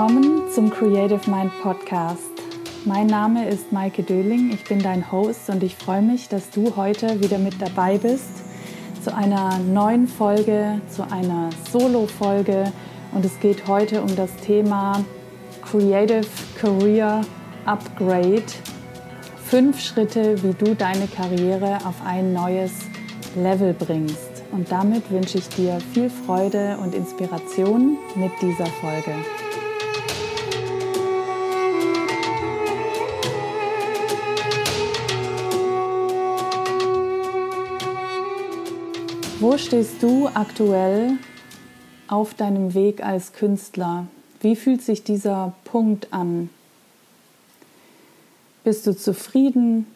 Willkommen zum Creative Mind Podcast. Mein Name ist Maike Döling, ich bin dein Host und ich freue mich, dass du heute wieder mit dabei bist zu einer neuen Folge, zu einer Solo-Folge und es geht heute um das Thema Creative Career Upgrade. Fünf Schritte, wie du deine Karriere auf ein neues Level bringst. Und damit wünsche ich dir viel Freude und Inspiration mit dieser Folge. Wo stehst du aktuell auf deinem Weg als Künstler? Wie fühlt sich dieser Punkt an? Bist du zufrieden?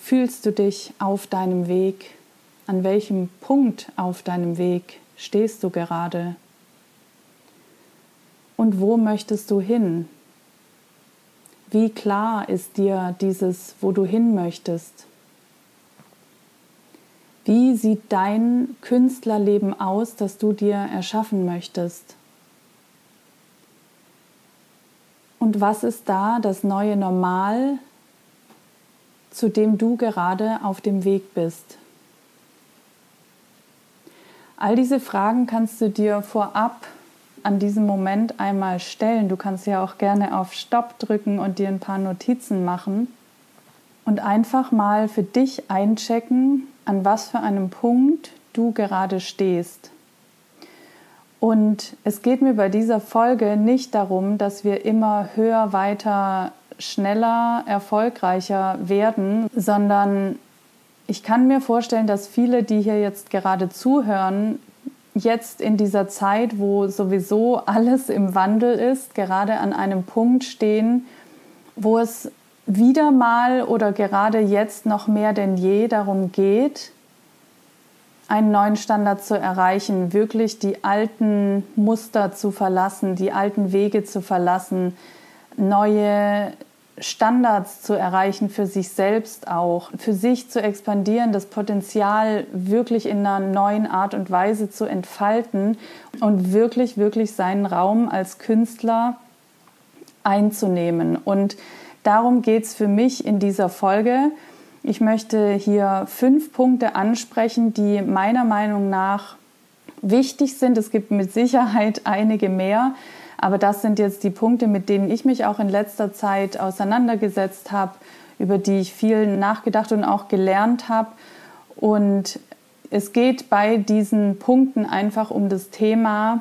Fühlst du dich auf deinem Weg? An welchem Punkt auf deinem Weg stehst du gerade? Und wo möchtest du hin? Wie klar ist dir dieses, wo du hin möchtest? Wie sieht dein Künstlerleben aus, das du dir erschaffen möchtest? Und was ist da das neue Normal, zu dem du gerade auf dem Weg bist? All diese Fragen kannst du dir vorab an diesem Moment einmal stellen. Du kannst ja auch gerne auf Stopp drücken und dir ein paar Notizen machen und einfach mal für dich einchecken, an was für einem Punkt du gerade stehst. Und es geht mir bei dieser Folge nicht darum, dass wir immer höher, weiter, schneller, erfolgreicher werden, sondern ich kann mir vorstellen, dass viele, die hier jetzt gerade zuhören, jetzt in dieser Zeit, wo sowieso alles im Wandel ist, gerade an einem Punkt stehen, wo es wieder mal oder gerade jetzt noch mehr denn je darum geht, einen neuen Standard zu erreichen, wirklich die alten Muster zu verlassen, die alten Wege zu verlassen, neue Standards zu erreichen für sich selbst auch, für sich zu expandieren, das Potenzial wirklich in einer neuen Art und Weise zu entfalten und wirklich, wirklich seinen Raum als Künstler einzunehmen. Und darum geht es für mich in dieser Folge. Ich möchte hier fünf Punkte ansprechen, die meiner Meinung nach wichtig sind. Es gibt mit Sicherheit einige mehr, aber das sind jetzt die Punkte, mit denen ich mich auch in letzter Zeit auseinandergesetzt habe, über die ich viel nachgedacht und auch gelernt habe. Und es geht bei diesen Punkten einfach um das Thema,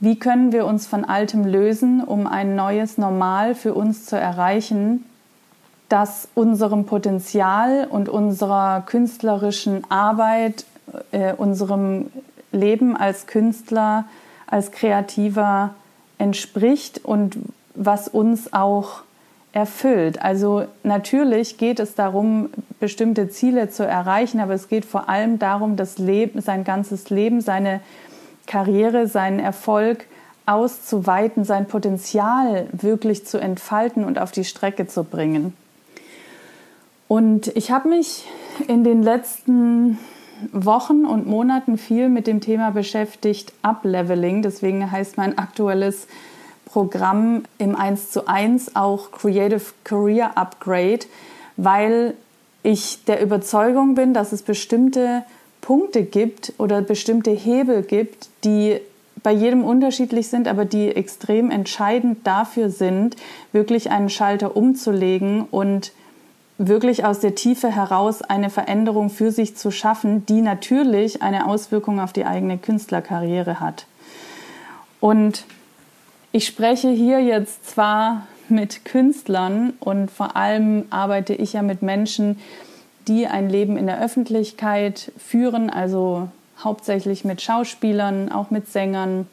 wie können wir uns von Altem lösen, um ein neues Normal für uns zu erreichen, das unserem Potenzial und unserer künstlerischen Arbeit, äh, unserem Leben als Künstler, als Kreativer entspricht und was uns auch erfüllt. Also natürlich geht es darum, bestimmte Ziele zu erreichen, aber es geht vor allem darum, das Leben, sein ganzes Leben, seine Karriere, seinen Erfolg auszuweiten, sein Potenzial wirklich zu entfalten und auf die Strecke zu bringen. Und ich habe mich in den letzten Wochen und Monaten viel mit dem Thema beschäftigt, Upleveling. Deswegen heißt mein aktuelles Programm im 1 zu 1 auch Creative Career Upgrade, weil ich der Überzeugung bin, dass es bestimmte Punkte gibt oder bestimmte Hebel gibt, die bei jedem unterschiedlich sind, aber die extrem entscheidend dafür sind, wirklich einen Schalter umzulegen und wirklich aus der Tiefe heraus eine Veränderung für sich zu schaffen, die natürlich eine Auswirkung auf die eigene Künstlerkarriere hat. Und ich spreche hier jetzt zwar mit Künstlern und vor allem arbeite ich ja mit Menschen, die ein Leben in der Öffentlichkeit führen, also hauptsächlich mit Schauspielern, auch mit Sängern,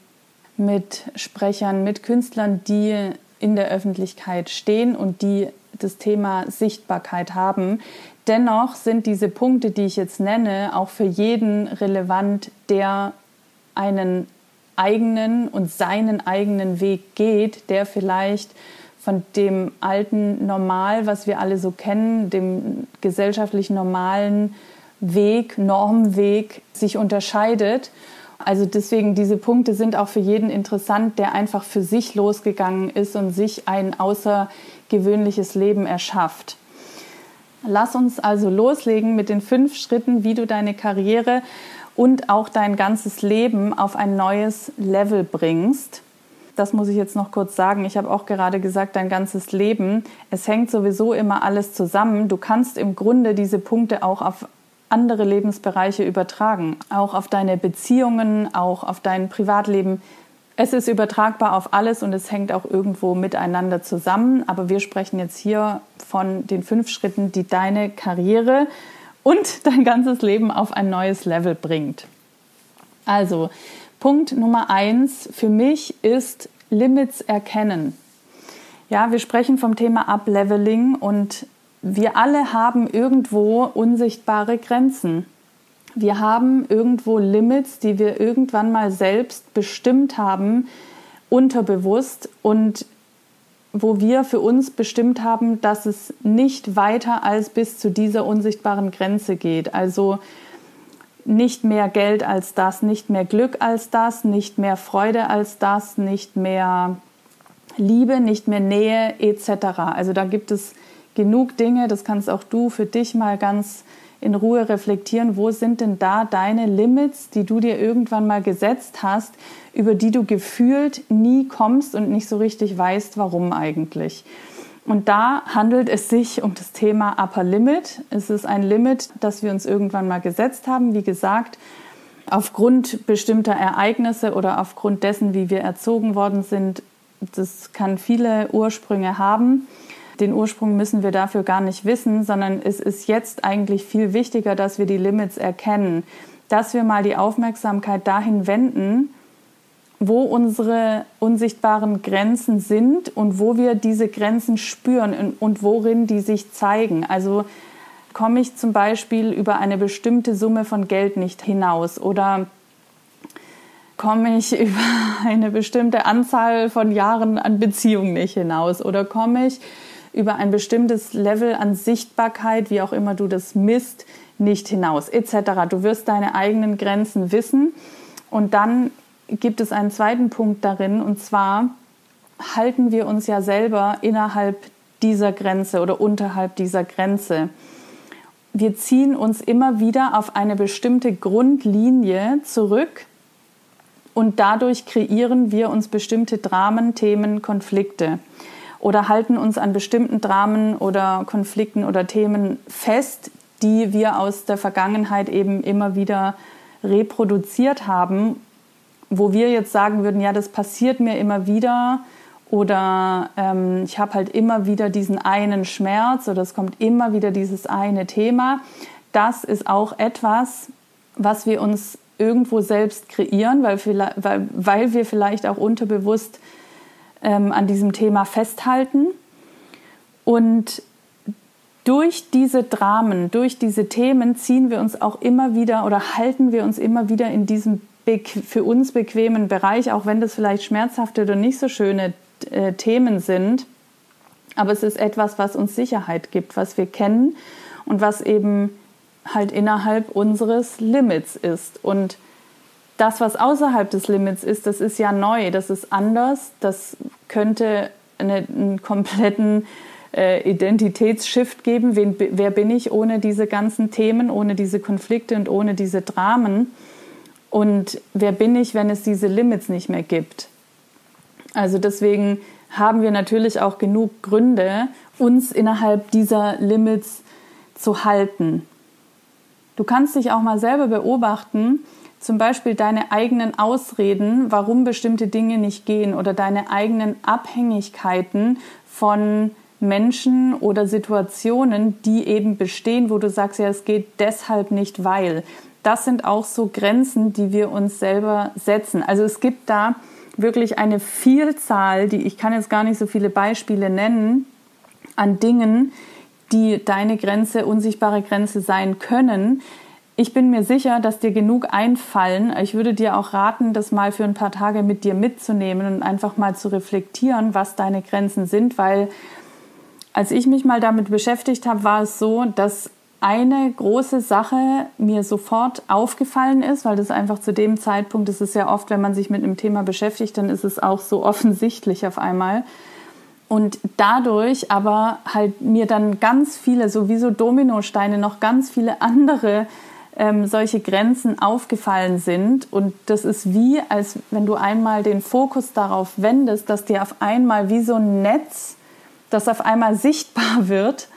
mit Sprechern, mit Künstlern, die in der Öffentlichkeit stehen und die das Thema Sichtbarkeit haben. Dennoch sind diese Punkte, die ich jetzt nenne, auch für jeden relevant, der einen eigenen und seinen eigenen Weg geht, der vielleicht von dem alten Normal, was wir alle so kennen, dem gesellschaftlich normalen Weg, Normweg sich unterscheidet. Also deswegen, diese Punkte sind auch für jeden interessant, der einfach für sich losgegangen ist und sich ein außergewöhnliches Leben erschafft. Lass uns also loslegen mit den fünf Schritten, wie du deine Karriere und auch dein ganzes Leben auf ein neues Level bringst. Das muss ich jetzt noch kurz sagen. Ich habe auch gerade gesagt, dein ganzes Leben. Es hängt sowieso immer alles zusammen. Du kannst im Grunde diese Punkte auch auf andere Lebensbereiche übertragen, auch auf deine Beziehungen, auch auf dein Privatleben. Es ist übertragbar auf alles und es hängt auch irgendwo miteinander zusammen. Aber wir sprechen jetzt hier von den fünf Schritten, die deine Karriere und dein ganzes Leben auf ein neues Level bringt. Also, Punkt Nummer eins für mich ist Limits erkennen. Ja, wir sprechen vom Thema Upleveling und wir alle haben irgendwo unsichtbare Grenzen. Wir haben irgendwo Limits, die wir irgendwann mal selbst bestimmt haben, unterbewusst und wo wir für uns bestimmt haben, dass es nicht weiter als bis zu dieser unsichtbaren Grenze geht. Also nicht mehr Geld als das, nicht mehr Glück als das, nicht mehr Freude als das, nicht mehr Liebe, nicht mehr Nähe etc. Also da gibt es genug Dinge, das kannst auch du für dich mal ganz in Ruhe reflektieren, wo sind denn da deine Limits, die du dir irgendwann mal gesetzt hast, über die du gefühlt nie kommst und nicht so richtig weißt, warum eigentlich. Und da handelt es sich um das Thema Upper Limit. Es ist ein Limit, das wir uns irgendwann mal gesetzt haben. Wie gesagt, aufgrund bestimmter Ereignisse oder aufgrund dessen, wie wir erzogen worden sind. Das kann viele Ursprünge haben. Den Ursprung müssen wir dafür gar nicht wissen, sondern es ist jetzt eigentlich viel wichtiger, dass wir die Limits erkennen, dass wir mal die Aufmerksamkeit dahin wenden, wo unsere unsichtbaren Grenzen sind und wo wir diese Grenzen spüren und worin die sich zeigen. Also komme ich zum Beispiel über eine bestimmte Summe von Geld nicht hinaus oder komme ich über eine bestimmte Anzahl von Jahren an Beziehungen nicht hinaus oder komme ich über ein bestimmtes Level an Sichtbarkeit, wie auch immer du das misst, nicht hinaus, etc. Du wirst deine eigenen Grenzen wissen. Und dann gibt es einen zweiten Punkt darin, und zwar halten wir uns ja selber innerhalb dieser Grenze oder unterhalb dieser Grenze. Wir ziehen uns immer wieder auf eine bestimmte Grundlinie zurück und dadurch kreieren wir uns bestimmte Dramen, Themen, Konflikte oder halten uns an bestimmten Dramen oder Konflikten oder Themen fest, die wir aus der Vergangenheit eben immer wieder reproduziert haben, wo wir jetzt sagen würden, ja, das passiert mir immer wieder oder ähm, ich habe halt immer wieder diesen einen Schmerz oder es kommt immer wieder dieses eine Thema. Das ist auch etwas, was wir uns irgendwo selbst kreieren, weil, weil, weil wir vielleicht auch unterbewusst ähm, an diesem Thema festhalten. Und durch diese Dramen, durch diese Themen ziehen wir uns auch immer wieder oder halten wir uns immer wieder in diesem für uns bequemen Bereich, auch wenn das vielleicht schmerzhafte oder nicht so schöne äh, Themen sind. Aber es ist etwas, was uns Sicherheit gibt, was wir kennen und was eben halt innerhalb unseres Limits ist. Und das, was außerhalb des Limits ist, das ist ja neu, das ist anders, das könnte eine, einen kompletten äh, Identitätsshift geben. Wen, wer bin ich ohne diese ganzen Themen, ohne diese Konflikte und ohne diese Dramen? Und wer bin ich, wenn es diese Limits nicht mehr gibt? Also deswegen haben wir natürlich auch genug Gründe, uns innerhalb dieser Limits zu halten. Du kannst dich auch mal selber beobachten, zum Beispiel deine eigenen Ausreden, warum bestimmte Dinge nicht gehen oder deine eigenen Abhängigkeiten von Menschen oder Situationen, die eben bestehen, wo du sagst, ja, es geht deshalb nicht, weil. Das sind auch so Grenzen, die wir uns selber setzen. Also es gibt da wirklich eine Vielzahl, die ich kann jetzt gar nicht so viele Beispiele nennen, an Dingen, die deine Grenze, unsichtbare Grenze sein können, ich bin mir sicher, dass dir genug einfallen. Ich würde dir auch raten, das mal für ein paar Tage mit dir mitzunehmen und einfach mal zu reflektieren, was deine Grenzen sind, weil als ich mich mal damit beschäftigt habe, war es so, dass eine große Sache mir sofort aufgefallen ist, weil das einfach zu dem Zeitpunkt, das ist ja oft, wenn man sich mit einem Thema beschäftigt, dann ist es auch so offensichtlich auf einmal. Und dadurch aber halt mir dann ganz viele, sowieso Dominosteine, noch ganz viele andere ähm, solche Grenzen aufgefallen sind. Und das ist wie, als wenn du einmal den Fokus darauf wendest, dass dir auf einmal wie so ein Netz, das auf einmal sichtbar wird,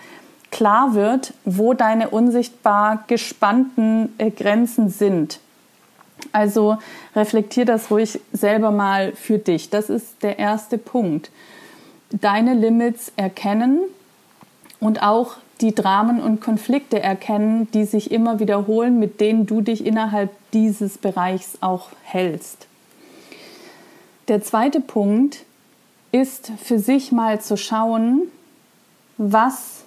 klar wird, wo deine unsichtbar gespannten äh, Grenzen sind. Also reflektier das ruhig selber mal für dich. Das ist der erste Punkt deine Limits erkennen und auch die Dramen und Konflikte erkennen, die sich immer wiederholen, mit denen du dich innerhalb dieses Bereichs auch hältst. Der zweite Punkt ist für sich mal zu schauen, was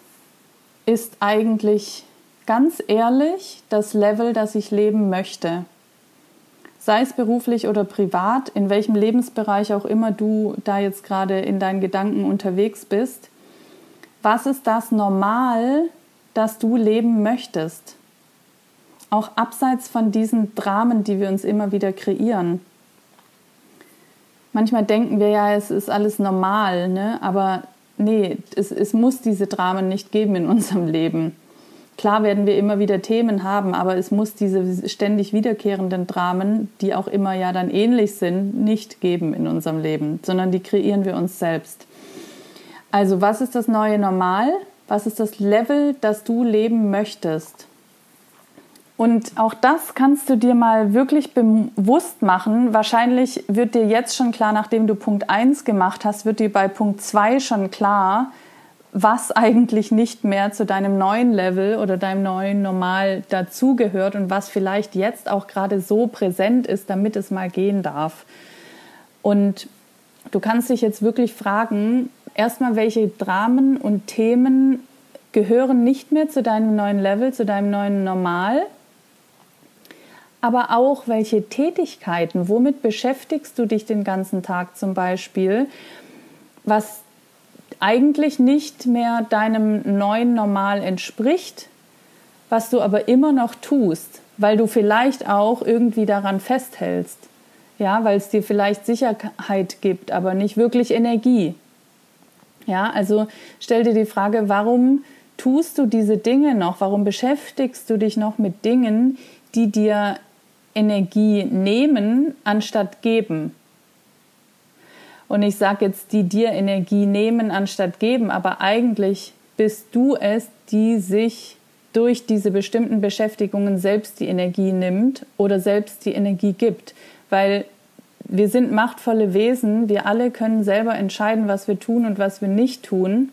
ist eigentlich ganz ehrlich das Level, das ich leben möchte sei es beruflich oder privat, in welchem Lebensbereich auch immer du da jetzt gerade in deinen Gedanken unterwegs bist, was ist das Normal, das du leben möchtest? Auch abseits von diesen Dramen, die wir uns immer wieder kreieren. Manchmal denken wir ja, es ist alles normal, ne? aber nee, es, es muss diese Dramen nicht geben in unserem Leben. Klar werden wir immer wieder Themen haben, aber es muss diese ständig wiederkehrenden Dramen, die auch immer ja dann ähnlich sind, nicht geben in unserem Leben, sondern die kreieren wir uns selbst. Also was ist das neue Normal? Was ist das Level, das du leben möchtest? Und auch das kannst du dir mal wirklich bewusst machen. Wahrscheinlich wird dir jetzt schon klar, nachdem du Punkt 1 gemacht hast, wird dir bei Punkt 2 schon klar, was eigentlich nicht mehr zu deinem neuen Level oder deinem neuen Normal dazugehört und was vielleicht jetzt auch gerade so präsent ist, damit es mal gehen darf. Und du kannst dich jetzt wirklich fragen, erstmal, welche Dramen und Themen gehören nicht mehr zu deinem neuen Level, zu deinem neuen Normal, aber auch welche Tätigkeiten, womit beschäftigst du dich den ganzen Tag zum Beispiel, was eigentlich nicht mehr deinem neuen Normal entspricht, was du aber immer noch tust, weil du vielleicht auch irgendwie daran festhältst. Ja, weil es dir vielleicht Sicherheit gibt, aber nicht wirklich Energie. Ja, also stell dir die Frage, warum tust du diese Dinge noch? Warum beschäftigst du dich noch mit Dingen, die dir Energie nehmen, anstatt geben? Und ich sage jetzt, die dir Energie nehmen anstatt geben, aber eigentlich bist du es, die sich durch diese bestimmten Beschäftigungen selbst die Energie nimmt oder selbst die Energie gibt. Weil wir sind machtvolle Wesen, wir alle können selber entscheiden, was wir tun und was wir nicht tun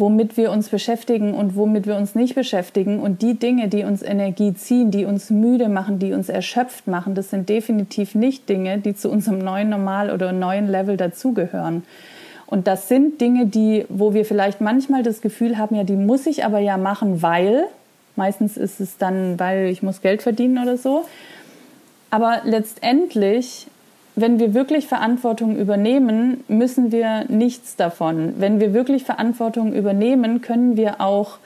womit wir uns beschäftigen und womit wir uns nicht beschäftigen. Und die Dinge, die uns Energie ziehen, die uns müde machen, die uns erschöpft machen, das sind definitiv nicht Dinge, die zu unserem neuen Normal oder neuen Level dazugehören. Und das sind Dinge, die, wo wir vielleicht manchmal das Gefühl haben, ja, die muss ich aber ja machen, weil, meistens ist es dann, weil ich muss Geld verdienen oder so. Aber letztendlich wenn wir wirklich Verantwortung übernehmen, müssen wir nichts davon. Wenn wir wirklich Verantwortung übernehmen, können wir auch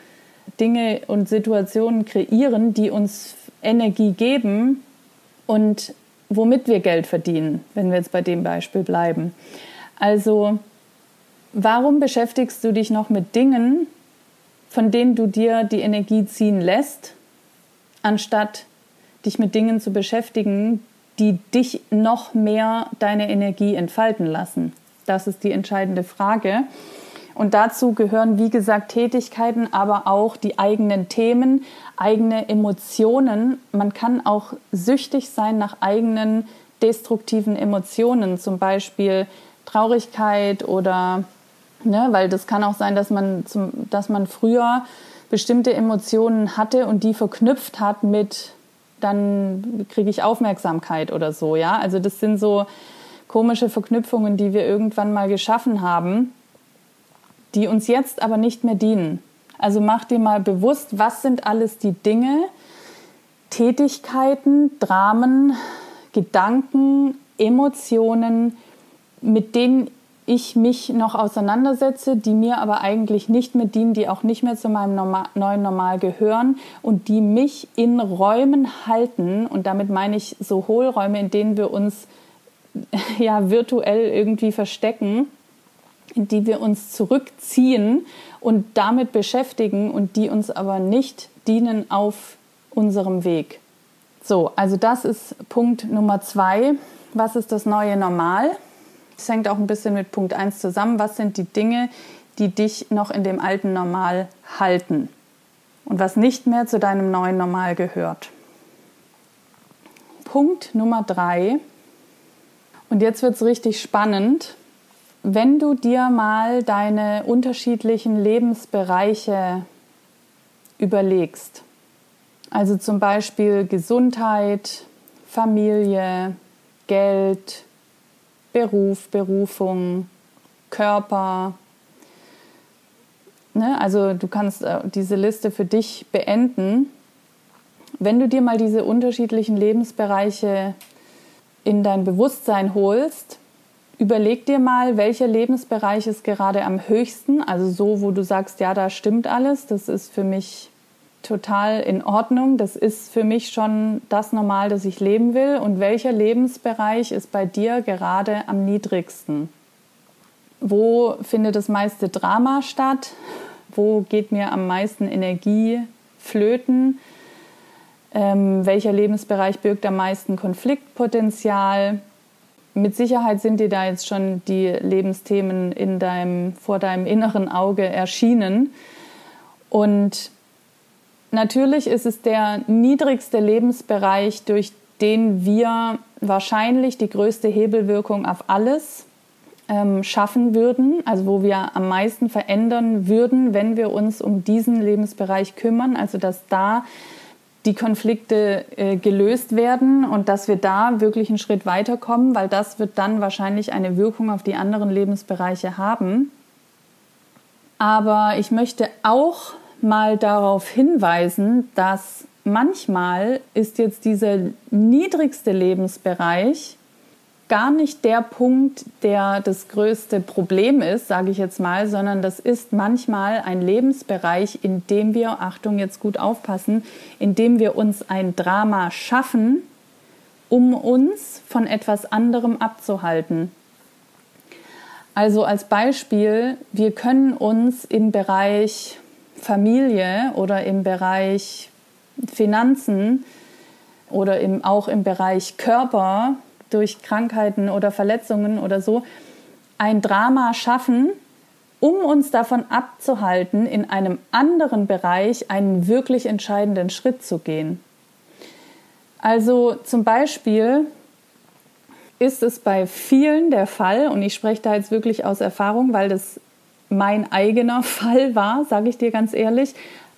Dinge und Situationen kreieren, die uns Energie geben und womit wir Geld verdienen, wenn wir jetzt bei dem Beispiel bleiben. Also, warum beschäftigst du dich noch mit Dingen, von denen du dir die Energie ziehen lässt, anstatt dich mit Dingen zu beschäftigen, die dich noch mehr deine Energie entfalten lassen? Das ist die entscheidende Frage. Und dazu gehören, wie gesagt, Tätigkeiten, aber auch die eigenen Themen, eigene Emotionen. Man kann auch süchtig sein nach eigenen destruktiven Emotionen, zum Beispiel Traurigkeit oder, ne, weil das kann auch sein, dass man, zum, dass man früher bestimmte Emotionen hatte und die verknüpft hat mit dann kriege ich Aufmerksamkeit oder so, ja. Also das sind so komische Verknüpfungen, die wir irgendwann mal geschaffen haben, die uns jetzt aber nicht mehr dienen. Also mach dir mal bewusst, was sind alles die Dinge, Tätigkeiten, Dramen, Gedanken, Emotionen, mit denen ich mich noch auseinandersetze, die mir aber eigentlich nicht mehr dienen, die auch nicht mehr zu meinem Norma neuen Normal gehören und die mich in Räumen halten. Und damit meine ich so Hohlräume, in denen wir uns ja virtuell irgendwie verstecken, in die wir uns zurückziehen und damit beschäftigen und die uns aber nicht dienen auf unserem Weg. So, also das ist Punkt Nummer zwei. Was ist das neue Normal? Das hängt auch ein bisschen mit Punkt 1 zusammen. Was sind die Dinge, die dich noch in dem alten Normal halten und was nicht mehr zu deinem neuen Normal gehört? Punkt Nummer 3. Und jetzt wird es richtig spannend. Wenn du dir mal deine unterschiedlichen Lebensbereiche überlegst, also zum Beispiel Gesundheit, Familie, Geld, Beruf, Berufung, Körper. Ne? Also du kannst äh, diese Liste für dich beenden. Wenn du dir mal diese unterschiedlichen Lebensbereiche in dein Bewusstsein holst, überleg dir mal, welcher Lebensbereich ist gerade am höchsten, also so, wo du sagst, ja, da stimmt alles, das ist für mich total in Ordnung. Das ist für mich schon das Normal, das ich leben will. Und welcher Lebensbereich ist bei dir gerade am niedrigsten? Wo findet das meiste Drama statt? Wo geht mir am meisten Energie flöten? Ähm, welcher Lebensbereich birgt am meisten Konfliktpotenzial? Mit Sicherheit sind dir da jetzt schon die Lebensthemen in deinem, vor deinem inneren Auge erschienen. Und Natürlich ist es der niedrigste Lebensbereich, durch den wir wahrscheinlich die größte Hebelwirkung auf alles ähm, schaffen würden, also wo wir am meisten verändern würden, wenn wir uns um diesen Lebensbereich kümmern, also dass da die Konflikte äh, gelöst werden und dass wir da wirklich einen Schritt weiterkommen, weil das wird dann wahrscheinlich eine Wirkung auf die anderen Lebensbereiche haben. Aber ich möchte auch mal darauf hinweisen, dass manchmal ist jetzt dieser niedrigste Lebensbereich gar nicht der Punkt, der das größte Problem ist, sage ich jetzt mal, sondern das ist manchmal ein Lebensbereich, in dem wir, Achtung, jetzt gut aufpassen, in dem wir uns ein Drama schaffen, um uns von etwas anderem abzuhalten. Also als Beispiel, wir können uns im Bereich Familie oder im Bereich Finanzen oder im, auch im Bereich Körper durch Krankheiten oder Verletzungen oder so ein Drama schaffen, um uns davon abzuhalten, in einem anderen Bereich einen wirklich entscheidenden Schritt zu gehen. Also zum Beispiel ist es bei vielen der Fall, und ich spreche da jetzt wirklich aus Erfahrung, weil das mein eigener Fall war, sage ich dir ganz ehrlich,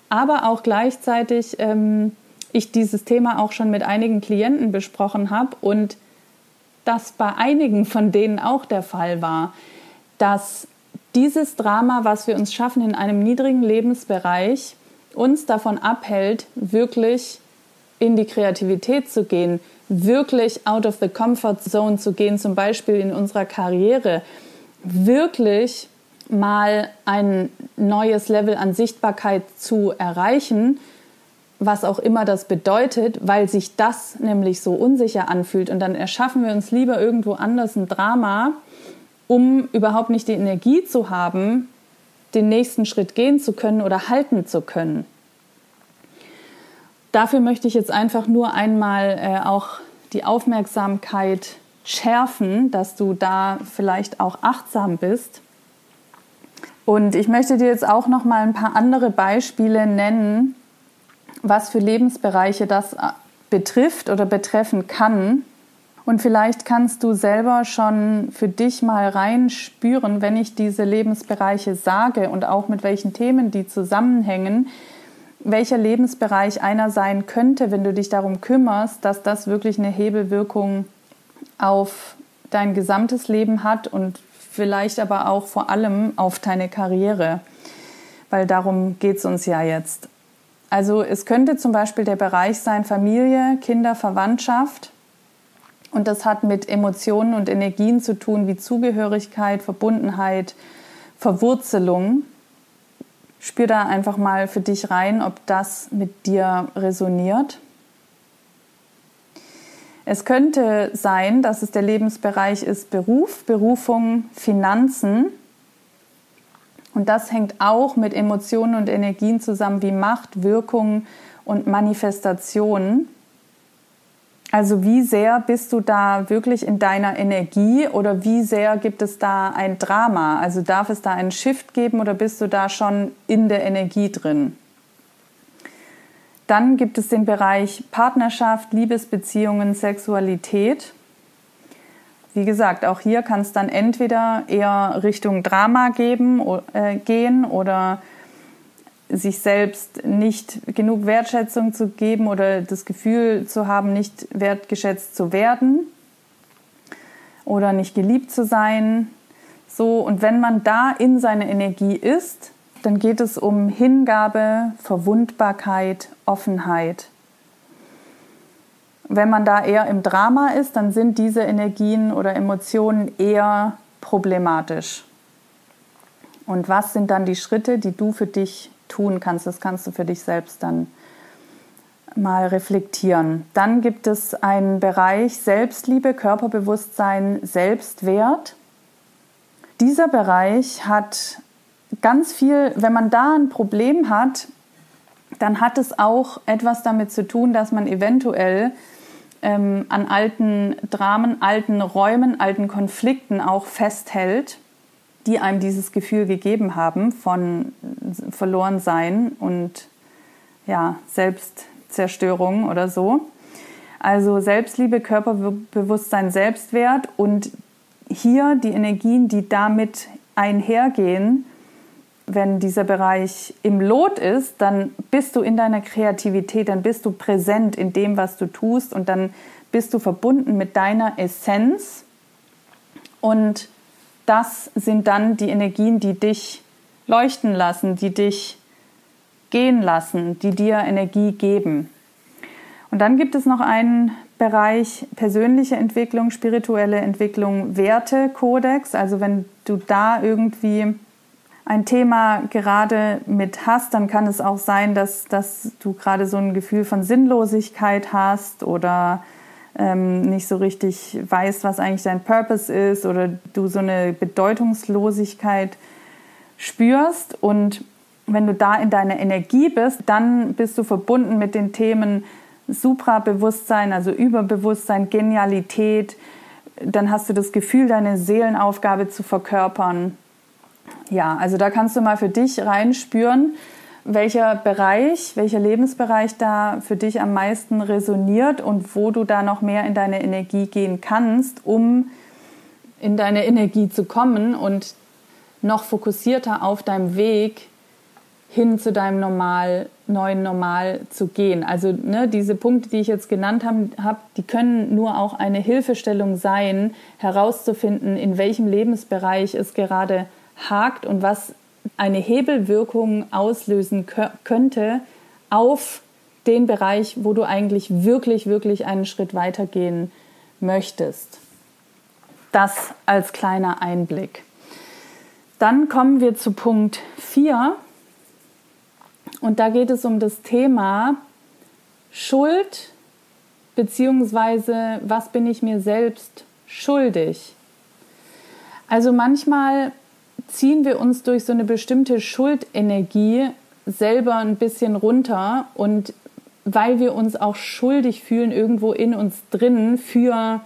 aber auch gleichzeitig ähm, ich dieses Thema auch schon mit einigen Klienten besprochen habe und das bei einigen von denen auch der Fall war, dass dieses Drama, was wir uns schaffen in einem niedrigen Lebensbereich, uns davon abhält, wirklich in die Kreativität zu gehen, wirklich out of the comfort zone zu gehen, zum Beispiel in unserer Karriere, wirklich mal ein neues Level an Sichtbarkeit zu erreichen, was auch immer das bedeutet, weil sich das nämlich so unsicher anfühlt. Und dann erschaffen wir uns lieber irgendwo anders ein Drama, um überhaupt nicht die Energie zu haben, den nächsten Schritt gehen zu können oder halten zu können. Dafür möchte ich jetzt einfach nur einmal äh, auch die Aufmerksamkeit schärfen, dass du da vielleicht auch achtsam bist und ich möchte dir jetzt auch noch mal ein paar andere Beispiele nennen, was für Lebensbereiche das äh, betrifft oder betreffen kann. Und vielleicht kannst du selber schon für dich mal reinspüren, wenn ich diese Lebensbereiche sage und auch mit welchen Themen die zusammenhängen, welcher Lebensbereich einer sein könnte, wenn du dich darum kümmerst, dass das wirklich eine Hebelwirkung auf dein gesamtes Leben hat und vielleicht aber auch vor allem auf deine Karriere, weil darum geht es uns ja jetzt. Also es könnte zum Beispiel der Bereich sein Familie, Kinder, Verwandtschaft, Und das hat mit Emotionen und Energien zu tun, wie Zugehörigkeit, Verbundenheit, Verwurzelung. Spür da einfach mal für dich rein, ob das mit dir resoniert. Es könnte sein, dass es der Lebensbereich ist Beruf, Berufung, Finanzen. Und das hängt auch mit Emotionen und Energien zusammen wie Macht, Wirkung und Manifestation. Also wie sehr bist du da wirklich in deiner Energie oder wie sehr gibt es da ein Drama? Also darf es da einen Shift geben oder bist du da schon in der Energie drin? Dann gibt es den Bereich Partnerschaft, Liebesbeziehungen, Sexualität. Wie gesagt, auch hier kann es dann entweder eher Richtung Drama geben, äh, gehen oder sich selbst nicht genug Wertschätzung zu geben oder das Gefühl zu haben, nicht wertgeschätzt zu werden oder nicht geliebt zu sein. So, und wenn man da in seiner Energie ist, dann geht es um Hingabe, Verwundbarkeit, Offenheit. Wenn man da eher im Drama ist, dann sind diese Energien oder Emotionen eher problematisch. Und was sind dann die Schritte, die du für dich tun kannst? Das kannst du für dich selbst dann mal reflektieren. Dann gibt es einen Bereich Selbstliebe, Körperbewusstsein, Selbstwert. Dieser Bereich hat ganz viel, wenn man da ein Problem hat, dann hat es auch etwas damit zu tun, dass man eventuell ähm, an alten Dramen, alten Räumen, alten Konflikten auch festhält, die einem dieses Gefühl gegeben haben von Verlorensein und ja, Selbstzerstörung oder so. Also Selbstliebe, Körperbewusstsein, Selbstwert und hier die Energien, die damit einhergehen, wenn dieser Bereich im Lot ist, dann bist du in deiner Kreativität, dann bist du präsent in dem, was du tust und dann bist du verbunden mit deiner Essenz. Und das sind dann die Energien, die dich leuchten lassen, die dich gehen lassen, die dir Energie geben. Und dann gibt es noch einen Bereich persönliche Entwicklung, spirituelle Entwicklung, Wertekodex. Also wenn du da irgendwie ein Thema gerade mit hast, dann kann es auch sein, dass, dass du gerade so ein Gefühl von Sinnlosigkeit hast oder ähm, nicht so richtig weißt, was eigentlich dein Purpose ist oder du so eine Bedeutungslosigkeit spürst. Und wenn du da in deiner Energie bist, dann bist du verbunden mit den Themen Suprabewusstsein, also Überbewusstsein, Genialität. Dann hast du das Gefühl, deine Seelenaufgabe zu verkörpern ja, also da kannst du mal für dich reinspüren, welcher Bereich, welcher Lebensbereich da für dich am meisten resoniert und wo du da noch mehr in deine Energie gehen kannst, um in deine Energie zu kommen und noch fokussierter auf deinem Weg hin zu deinem Normal, neuen Normal zu gehen. Also ne, diese Punkte, die ich jetzt genannt habe, hab, die können nur auch eine Hilfestellung sein, herauszufinden, in welchem Lebensbereich es gerade hakt und was eine Hebelwirkung auslösen könnte auf den Bereich, wo du eigentlich wirklich, wirklich einen Schritt weitergehen möchtest. Das als kleiner Einblick. Dann kommen wir zu Punkt 4 und da geht es um das Thema Schuld beziehungsweise was bin ich mir selbst schuldig. Also manchmal ziehen wir uns durch so eine bestimmte Schuldenergie selber ein bisschen runter und weil wir uns auch schuldig fühlen irgendwo in uns drin für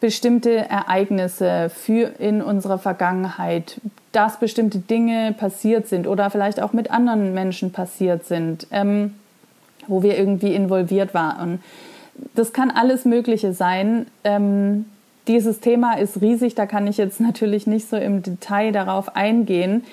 bestimmte Ereignisse für in unserer Vergangenheit, dass bestimmte Dinge passiert sind oder vielleicht auch mit anderen Menschen passiert sind, ähm, wo wir irgendwie involviert waren. Das kann alles Mögliche sein. Ähm, dieses Thema ist riesig, da kann ich jetzt natürlich nicht so im Detail darauf eingehen.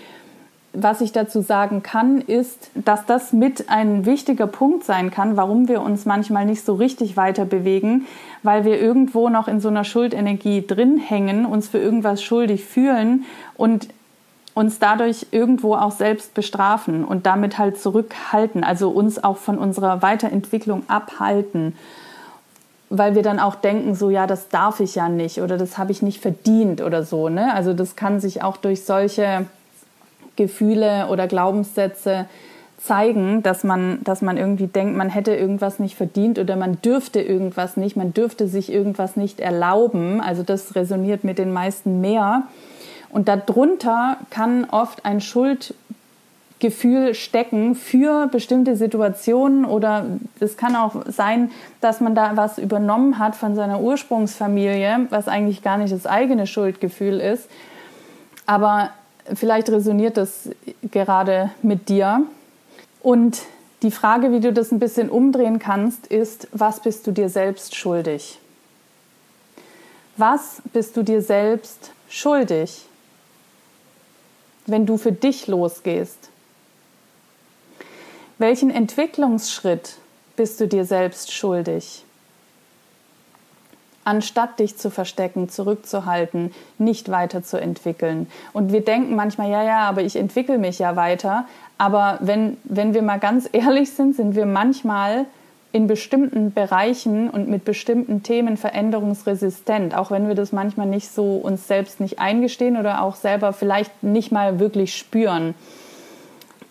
Was ich dazu sagen kann, ist, dass das mit ein wichtiger Punkt sein kann, warum wir uns manchmal nicht so richtig weiter bewegen, weil wir irgendwo noch in so einer Schuldenergie drin hängen, uns für irgendwas schuldig fühlen und uns dadurch irgendwo auch selbst bestrafen und damit halt zurückhalten, also uns auch von unserer Weiterentwicklung abhalten. Weil wir dann auch denken, so ja, das darf ich ja nicht oder das habe ich nicht verdient oder so. Ne? Also das kann sich auch durch solche Gefühle oder Glaubenssätze zeigen, dass man, dass man irgendwie denkt, man hätte irgendwas nicht verdient oder man dürfte irgendwas nicht, man dürfte sich irgendwas nicht erlauben. Also das resoniert mit den meisten mehr. Und darunter kann oft ein Schuldgefühl stecken für bestimmte Situationen oder es kann auch sein, dass man da was übernommen hat von seiner Ursprungsfamilie, was eigentlich gar nicht das eigene Schuldgefühl ist. Aber vielleicht resoniert das gerade mit dir und die Frage, wie du das ein bisschen umdrehen kannst, ist, was bist du dir selbst schuldig? Was bist du dir selbst schuldig, wenn du für dich losgehst? Welchen Entwicklungsschritt bist du dir selbst schuldig? anstatt dich zu verstecken, zurückzuhalten, nicht weiterzuentwickeln. Und wir denken manchmal, ja, ja, aber ich entwickle mich ja weiter. Aber wenn, wenn wir mal ganz ehrlich sind, sind wir manchmal in bestimmten Bereichen und mit bestimmten Themen veränderungsresistent, auch wenn wir das manchmal nicht so uns selbst nicht eingestehen oder auch selber vielleicht nicht mal wirklich spüren.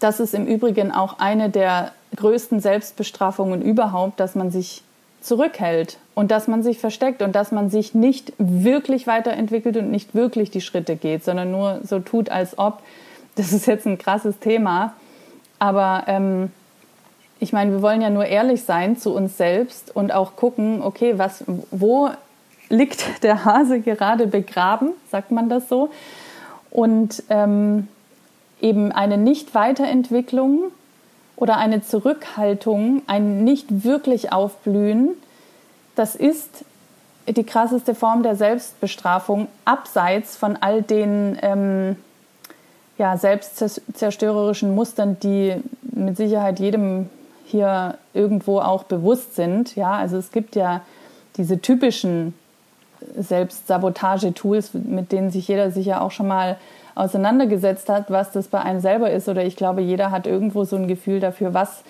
Das ist im Übrigen auch eine der größten Selbstbestrafungen überhaupt, dass man sich zurückhält und dass man sich versteckt und dass man sich nicht wirklich weiterentwickelt und nicht wirklich die Schritte geht, sondern nur so tut, als ob. Das ist jetzt ein krasses Thema, aber ähm, ich meine, wir wollen ja nur ehrlich sein zu uns selbst und auch gucken, okay, was, wo liegt der Hase gerade begraben, sagt man das so, und ähm, eben eine Nicht-Weiterentwicklung oder eine Zurückhaltung, ein nicht wirklich aufblühen, das ist die krasseste Form der Selbstbestrafung, abseits von all den ähm, ja, selbstzerstörerischen Mustern, die mit Sicherheit jedem hier irgendwo auch bewusst sind. Ja, also es gibt ja diese typischen Selbstsabotage-Tools, mit denen sich jeder sicher auch schon mal auseinandergesetzt hat, was das bei einem selber ist. Oder ich glaube, jeder hat irgendwo so ein Gefühl dafür, was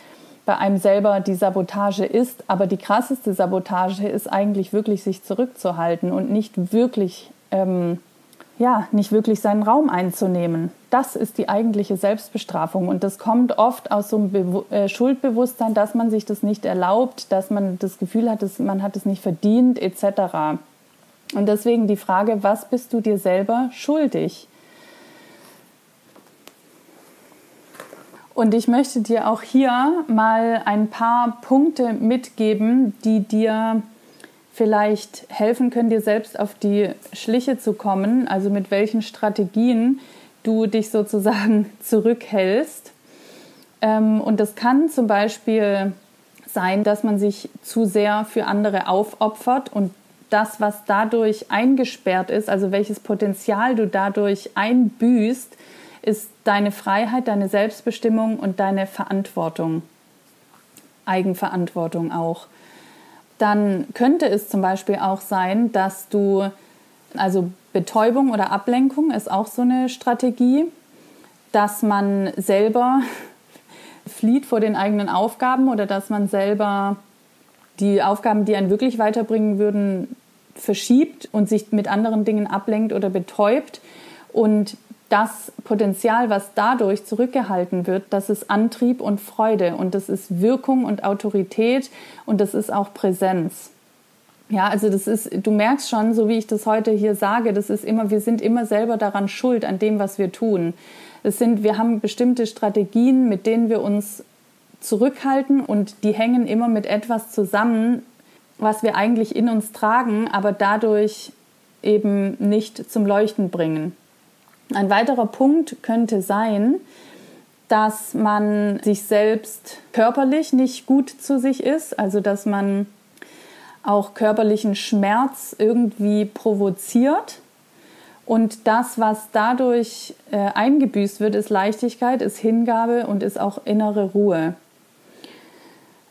bei einem selber die Sabotage ist. Aber die krasseste Sabotage ist eigentlich wirklich, sich zurückzuhalten und nicht wirklich, ähm, ja, nicht wirklich seinen Raum einzunehmen. Das ist die eigentliche Selbstbestrafung. Und das kommt oft aus so einem Be äh, Schuldbewusstsein, dass man sich das nicht erlaubt, dass man das Gefühl hat, dass man hat es nicht verdient, etc. Und deswegen die Frage, was bist du dir selber schuldig? Und ich möchte dir auch hier mal ein paar Punkte mitgeben, die dir vielleicht helfen können, dir selbst auf die Schliche zu kommen, also mit welchen Strategien du dich sozusagen zurückhältst. Ähm, und das kann zum Beispiel sein, dass man sich zu sehr für andere aufopfert und das, was dadurch eingesperrt ist, also welches Potenzial du dadurch einbüßt, ist deine Freiheit, deine Selbstbestimmung und deine Verantwortung, Eigenverantwortung auch. Dann könnte es zum Beispiel auch sein, dass du, also Betäubung oder Ablenkung ist auch so eine Strategie, dass man selber flieht vor den eigenen Aufgaben oder dass man selber die Aufgaben, die einen wirklich weiterbringen würden, verschiebt und sich mit anderen Dingen ablenkt oder betäubt. Und das Potenzial, was dadurch zurückgehalten wird, das ist Antrieb und Freude und das ist Wirkung und Autorität und das ist auch Präsenz. Ja, also das ist, du merkst schon, so wie ich das heute hier sage, das ist immer, wir sind immer selber daran schuld, an dem, was wir tun. Es sind, wir haben bestimmte Strategien, mit denen wir uns zurückhalten und die hängen immer mit etwas zusammen, was wir eigentlich in uns tragen, aber dadurch eben nicht zum Leuchten bringen. Ein weiterer Punkt könnte sein, dass man sich selbst körperlich nicht gut zu sich ist, also dass man auch körperlichen Schmerz irgendwie provoziert. Und das, was dadurch äh, eingebüßt wird, ist Leichtigkeit, ist Hingabe und ist auch innere Ruhe.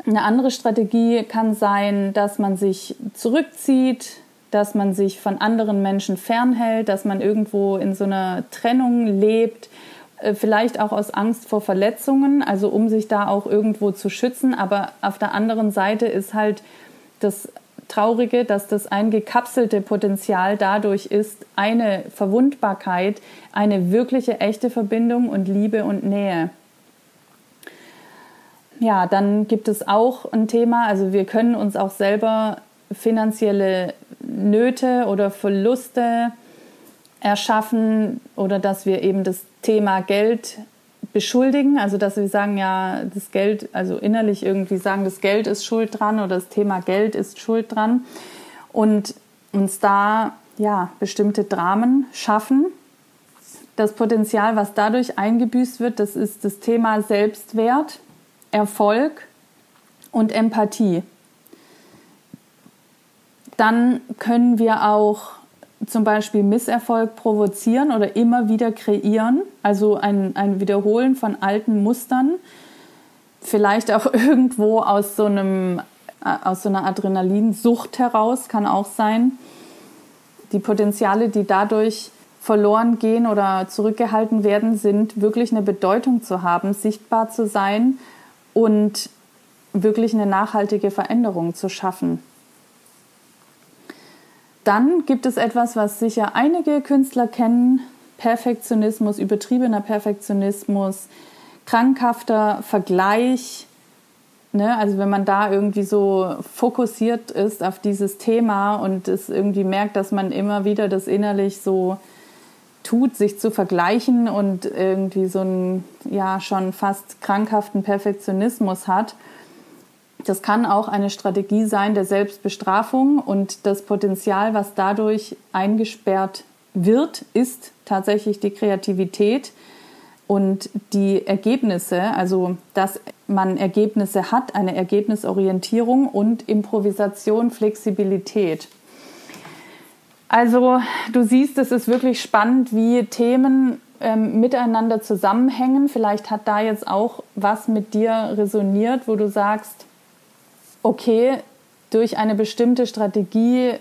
Eine andere Strategie kann sein, dass man sich zurückzieht, dass man sich von anderen Menschen fernhält, dass man irgendwo in so einer Trennung lebt, äh, vielleicht auch aus Angst vor Verletzungen, also um sich da auch irgendwo zu schützen. Aber auf der anderen Seite ist halt das Traurige, dass das eingekapselte Potenzial dadurch ist, eine Verwundbarkeit, eine wirkliche echte Verbindung und Liebe und Nähe. Ja, dann gibt es auch ein Thema, also wir können uns auch selber finanzielle Nöte oder Verluste erschaffen oder dass wir eben das Thema Geld beschuldigen, also dass wir sagen, ja, das Geld, also innerlich irgendwie sagen, das Geld ist schuld dran oder das Thema Geld ist schuld dran und uns da ja bestimmte Dramen schaffen. Das Potenzial, was dadurch eingebüßt wird, das ist das Thema Selbstwert, Erfolg und Empathie. Dann können wir auch zum Beispiel Misserfolg provozieren oder immer wieder kreieren, also ein, ein Wiederholen von alten Mustern, vielleicht auch irgendwo aus so, einem, äh, aus so einer Adrenalinsucht heraus, kann auch sein. Die Potenziale, die dadurch verloren gehen oder zurückgehalten werden, sind wirklich eine Bedeutung zu haben, sichtbar zu sein und wirklich eine nachhaltige Veränderung zu schaffen. Dann gibt es etwas, was sicher einige Künstler kennen, Perfektionismus, übertriebener Perfektionismus, krankhafter Vergleich. Ne? Also wenn man da irgendwie so fokussiert ist auf dieses Thema und es irgendwie merkt, dass man immer wieder das innerlich so tut, sich zu vergleichen und irgendwie so einen ja schon fast krankhaften Perfektionismus hat, das kann auch eine Strategie sein der Selbstbestrafung und das Potenzial, was dadurch eingesperrt wird, ist tatsächlich die Kreativität und die Ergebnisse, also dass man Ergebnisse hat, eine Ergebnisorientierung und Improvisation, Flexibilität. Also du siehst, es ist wirklich spannend, wie Themen ähm, miteinander zusammenhängen. Vielleicht hat da jetzt auch was mit dir resoniert, wo du sagst, okay, durch eine bestimmte Strategie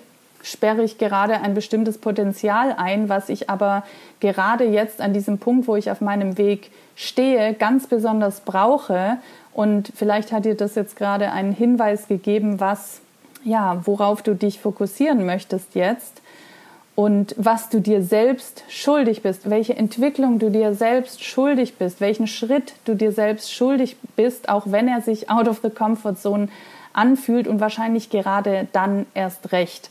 sperre ich gerade ein bestimmtes Potenzial ein, was ich aber gerade jetzt an diesem Punkt, wo ich auf meinem Weg stehe, ganz besonders brauche. Und vielleicht hat dir das jetzt gerade einen Hinweis gegeben, was, ja, worauf du dich fokussieren möchtest jetzt und was du dir selbst schuldig bist, welche Entwicklung du dir selbst schuldig bist, welchen Schritt du dir selbst schuldig bist, auch wenn er sich out of the comfort zone anfühlt und wahrscheinlich gerade dann erst recht.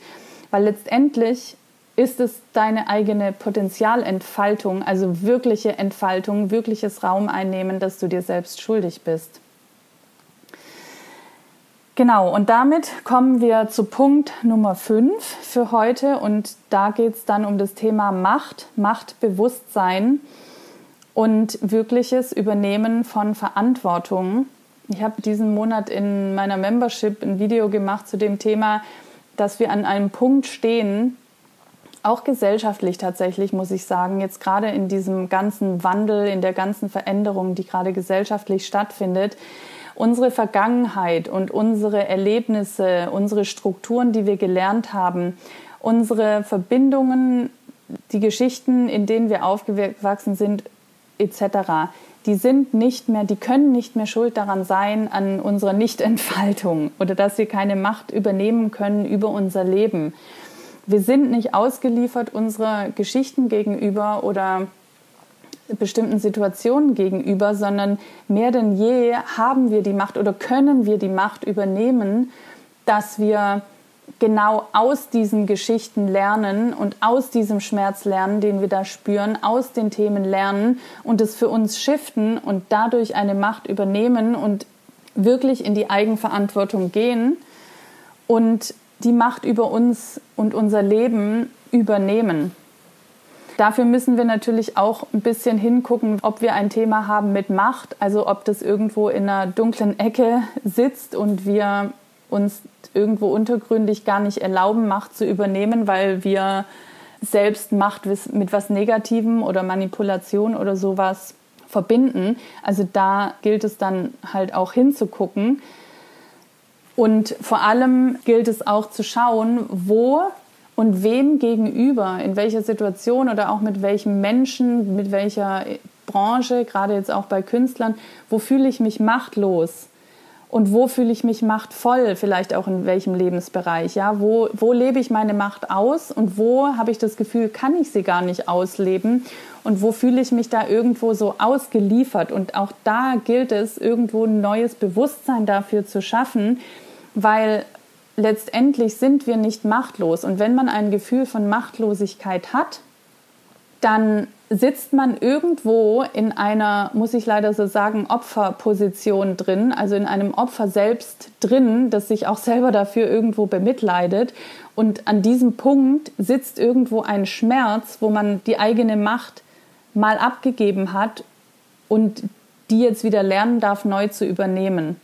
Weil letztendlich ist es deine eigene Potenzialentfaltung, also wirkliche Entfaltung, wirkliches Raum einnehmen, dass du dir selbst schuldig bist. Genau, und damit kommen wir zu Punkt Nummer 5 für heute und da geht es dann um das Thema Macht, Machtbewusstsein und wirkliches Übernehmen von Verantwortung ich habe diesen Monat in meiner Membership ein Video gemacht zu dem Thema, dass wir an einem Punkt stehen, auch gesellschaftlich tatsächlich, muss ich sagen, jetzt gerade in diesem ganzen Wandel, in der ganzen Veränderung, die gerade gesellschaftlich stattfindet, unsere Vergangenheit und unsere Erlebnisse, unsere Strukturen, die wir gelernt haben, unsere Verbindungen, die Geschichten, in denen wir aufgewachsen sind, etc., die sind nicht mehr, die können nicht mehr schuld daran sein an unserer Nichtentfaltung oder dass wir keine Macht übernehmen können über unser Leben. Wir sind nicht ausgeliefert unserer Geschichten gegenüber oder bestimmten Situationen gegenüber, sondern mehr denn je haben wir die Macht oder können wir die Macht übernehmen, dass wir genau aus diesen Geschichten lernen und aus diesem Schmerz lernen, den wir da spüren, aus den Themen lernen und es für uns shiften und dadurch eine Macht übernehmen und wirklich in die Eigenverantwortung gehen und die Macht über uns und unser Leben übernehmen. Dafür müssen wir natürlich auch ein bisschen hingucken, ob wir ein Thema haben mit Macht, also ob das irgendwo in einer dunklen Ecke sitzt und wir uns irgendwo untergründig gar nicht erlauben, Macht zu übernehmen, weil wir selbst Macht mit was Negativem oder Manipulation oder sowas verbinden. Also da gilt es dann halt auch hinzugucken. Und vor allem gilt es auch zu schauen, wo und wem gegenüber, in welcher Situation oder auch mit welchem Menschen, mit welcher Branche, gerade jetzt auch bei Künstlern, wo fühle ich mich machtlos? Und wo fühle ich mich machtvoll, vielleicht auch in welchem Lebensbereich, ja, wo, wo lebe ich meine Macht aus und wo habe ich das Gefühl, kann ich sie gar nicht ausleben? Und wo fühle ich mich da irgendwo so ausgeliefert? Und auch da gilt es, irgendwo ein neues Bewusstsein dafür zu schaffen, weil letztendlich sind wir nicht machtlos. Und wenn man ein Gefühl von Machtlosigkeit hat, dann sitzt man irgendwo in einer, muss ich leider so sagen, Opferposition drin, also in einem Opfer selbst drin, das sich auch selber dafür irgendwo bemitleidet. Und an diesem Punkt sitzt irgendwo ein Schmerz, wo man die eigene Macht mal abgegeben hat und die jetzt wieder lernen darf, neu zu übernehmen.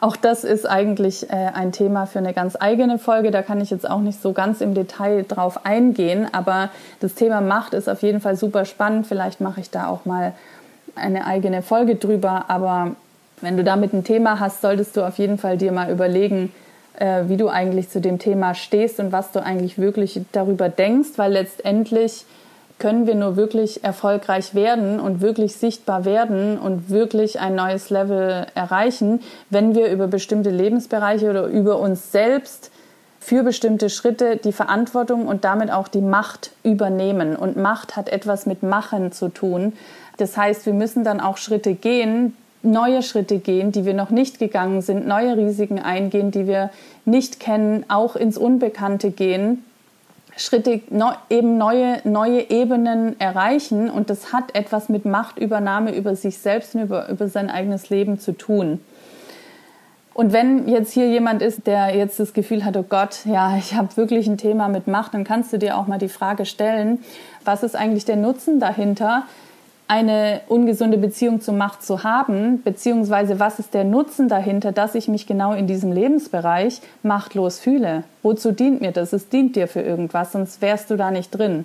Auch das ist eigentlich äh, ein Thema für eine ganz eigene Folge. Da kann ich jetzt auch nicht so ganz im Detail drauf eingehen. Aber das Thema Macht ist auf jeden Fall super spannend. Vielleicht mache ich da auch mal eine eigene Folge drüber. Aber wenn du damit ein Thema hast, solltest du auf jeden Fall dir mal überlegen, äh, wie du eigentlich zu dem Thema stehst und was du eigentlich wirklich darüber denkst, weil letztendlich können wir nur wirklich erfolgreich werden und wirklich sichtbar werden und wirklich ein neues Level erreichen, wenn wir über bestimmte Lebensbereiche oder über uns selbst für bestimmte Schritte die Verantwortung und damit auch die Macht übernehmen. Und Macht hat etwas mit Machen zu tun. Das heißt, wir müssen dann auch Schritte gehen, neue Schritte gehen, die wir noch nicht gegangen sind, neue Risiken eingehen, die wir nicht kennen, auch ins Unbekannte gehen Schritte neu, eben neue, neue Ebenen erreichen und das hat etwas mit Machtübernahme über sich selbst und über, über sein eigenes Leben zu tun. Und wenn jetzt hier jemand ist, der jetzt das Gefühl hat, oh Gott, ja, ich habe wirklich ein Thema mit Macht, dann kannst du dir auch mal die Frage stellen, was ist eigentlich der Nutzen dahinter, eine ungesunde Beziehung zur Macht zu haben, beziehungsweise was ist der Nutzen dahinter, dass ich mich genau in diesem Lebensbereich machtlos fühle? Wozu dient mir das? Es dient dir für irgendwas, sonst wärst du da nicht drin.